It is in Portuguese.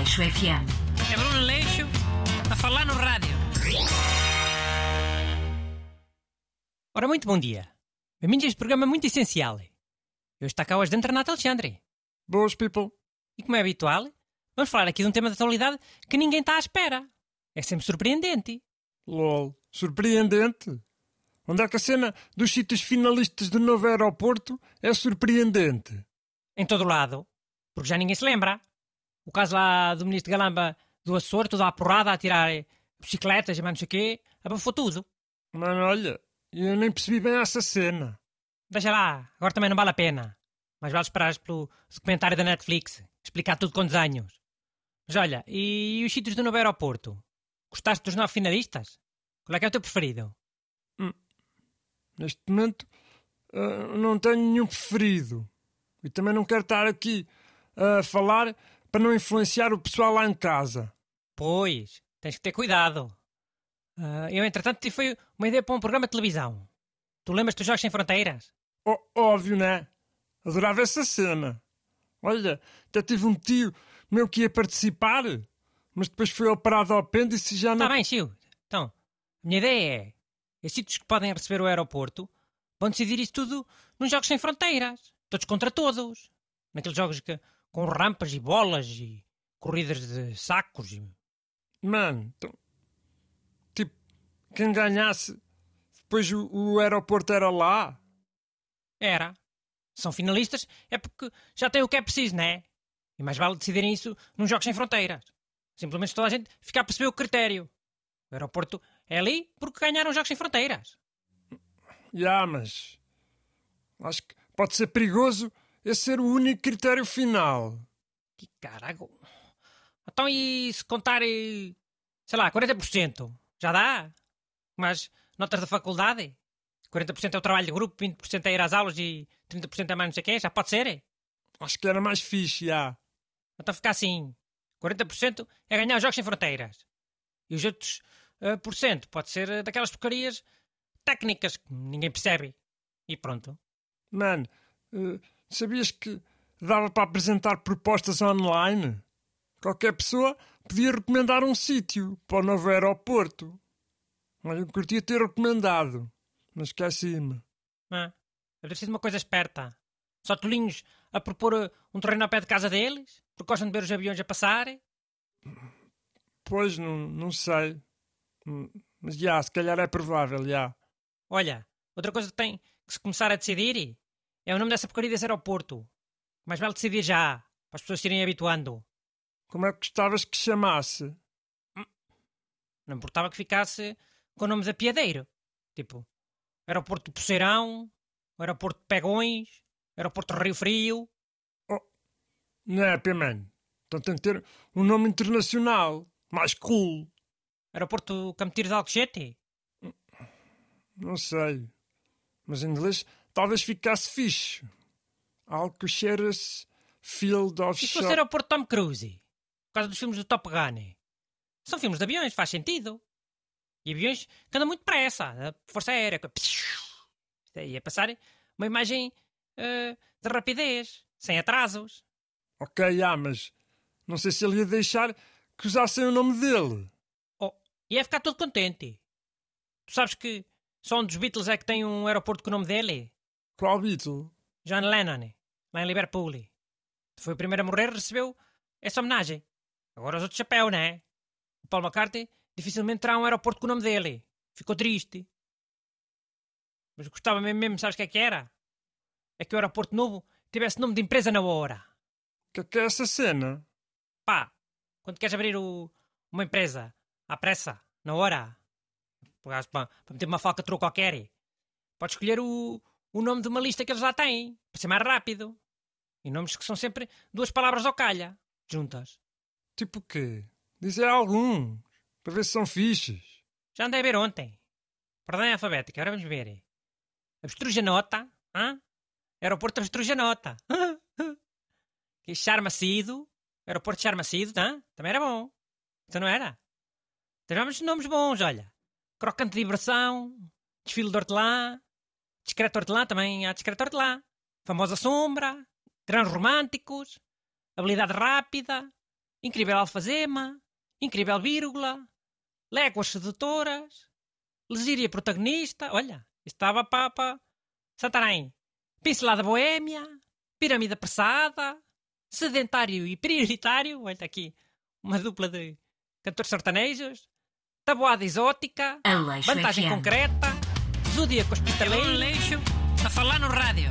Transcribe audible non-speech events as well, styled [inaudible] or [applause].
Leixo FM. É Bruno Leixo a falar no rádio. Ora, muito bom dia. Bem-vindos a este programa muito essencial. Eu está cá hoje dentro Renato Alexandre. Boas, people. E como é habitual, vamos falar aqui de um tema de atualidade que ninguém está à espera. É sempre surpreendente. LOL. Surpreendente. Onde é que a cena dos sítios finalistas do novo aeroporto é surpreendente? Em todo lado. Porque já ninguém se lembra. O caso lá do ministro Galamba do Açor, toda a porrada a tirar bicicletas e mais não sei o quê, abafou tudo. Mano, olha, eu nem percebi bem essa cena. Deixa lá, agora também não vale a pena. Mas vale esperar pelo documentário da Netflix, explicar tudo com desenhos. Mas olha, e os sítios do novo aeroporto? Gostaste dos nove finalistas? Qual é que é o teu preferido? Neste momento ah, não tenho nenhum preferido. E também não quero estar aqui a falar para não influenciar o pessoal lá em casa. Pois, tens que ter cuidado. Ah, eu, entretanto, tive foi uma ideia para um programa de televisão. Tu lembras dos Jogos Sem Fronteiras? Ó- óbvio, né? Adorava essa cena. Olha, até tive um tio meu que ia participar, mas depois foi operado ao apêndice e já não. Está bem, Chiu. Então, a minha ideia é: os sítios que podem receber o aeroporto vão decidir isso tudo nos Jogos Sem Fronteiras. Todos contra todos. Naqueles jogos que, com rampas e bolas e corridas de sacos. e- Mano, então, tipo, quem ganhasse, depois o, o aeroporto era lá. Era. São finalistas, é porque já têm o que é preciso, não é? E mais vale decidirem isso nos Jogos Sem Fronteiras. Simplesmente toda a gente fica a perceber o critério. O aeroporto é ali porque ganharam os Jogos Sem Fronteiras. Já, mas acho que pode ser perigoso esse ser o único critério final. Que carago. Então e se contar, eh, sei lá, 40%? Já dá? Mas notas da faculdade? 40% é o trabalho de grupo, 20% é ir às aulas e 30% é mais não sei o quê? Já pode ser? Acho que era mais fixe, já. Então fica assim. 40% é ganhar os Jogos Sem Fronteiras. E os outros eh, por cento pode ser eh, daquelas porcarias técnicas que ninguém percebe. E pronto. Mano, eh, sabias que dava para apresentar propostas online? Qualquer pessoa podia recomendar um sítio para o novo aeroporto. Olha, eu curtia ter recomendado, mas esqueci-me. Ah, deve sido uma coisa esperta. Só tolinhos a propor eh, um terreno ao pé de casa deles, porque gostam de ver os aviões a passar. Pois, não, não sei. Hum, Mas já, se calhar é provável, já. Olha, outra coisa que tem que se começar a decidir é o nome dessa porcaria desse aeroporto. Mais vale decidir já, para as pessoas se irem habituando. Como é que gostavas que chamasse? Não importava que ficasse com nomes a piadeiro. Tipo, aeroporto Poceirão, aeroporto de Pegões, aeroporto de Rio Frio. Não é, Piman? Então tem que ter um nome internacional. Mais cool. Aeroporto Campo de Alcochete? Não sei. Mas em inglês talvez ficasse fixe. Alcocheras Field of E se fosse aeroporto Tom Cruise? Por causa dos filmes do Top Gun. São filmes de aviões, faz sentido. E aviões que andam muito depressa. A Força Aérea. que- Isto Ia passar uma imagem eh, de rapidez, sem atrasos. Ok, já, mas não sei se ele ia deixar que usassem o nome dele. Oh, ia ficar todo contente. Tu sabes que só um dos Beatles é que tem um aeroporto com o nome dele? Qual Beatle? John Lennon, lá em Liverpool. Foi o primeiro a morrer, recebeu essa homenagem. Agora os outros chapéu, né? O Paul McCartney dificilmente terá um aeroporto com o nome dele. Ficou triste. Mas gostava mesmo, mesmo, sabes o que é que era? É que o aeroporto novo tivesse nome de empresa na hora. Que que é essa cena? Pá, quando queres abrir o- uma empresa à pressa, na hora, para, para meter uma falcatrua qualquer, podes escolher o, o nome de uma lista que eles lá têm, para ser mais rápido. E nomes que são sempre duas palavras ao calha, juntas. Tipo o quê? Dizer alguns. Para ver se são fixes. Já andei a ver ontem. Por ordem alfabética, agora vamos ver. Abstrujanota, hã? Aeroporto Abstrujanota. [laughs] que Charmacido, aeroporto Charmacido, hã? Também era bom. Então não era? Tivemos nomes bons, olha. Crocante de Diversão, Desfile de Hortelã, Discreto Hortelã, também há Discreto Hortelã. Famosa Sombra, Grandes Românticos, Habilidade Rápida, Incrível Alfazema, Incrível Vírgula, Léguas Sedutoras, Lesíria Protagonista, olha, estava Papa, Santarém, Pincelada Boêmia, Pirâmide Apressada, Sedentário e Prioritário, olha aqui, uma dupla de cantores sertanejos, Tabuada Exótica, Aleixo Vantagem FM. Concreta, Zodíaco Hospitaleiro, a falar no rádio.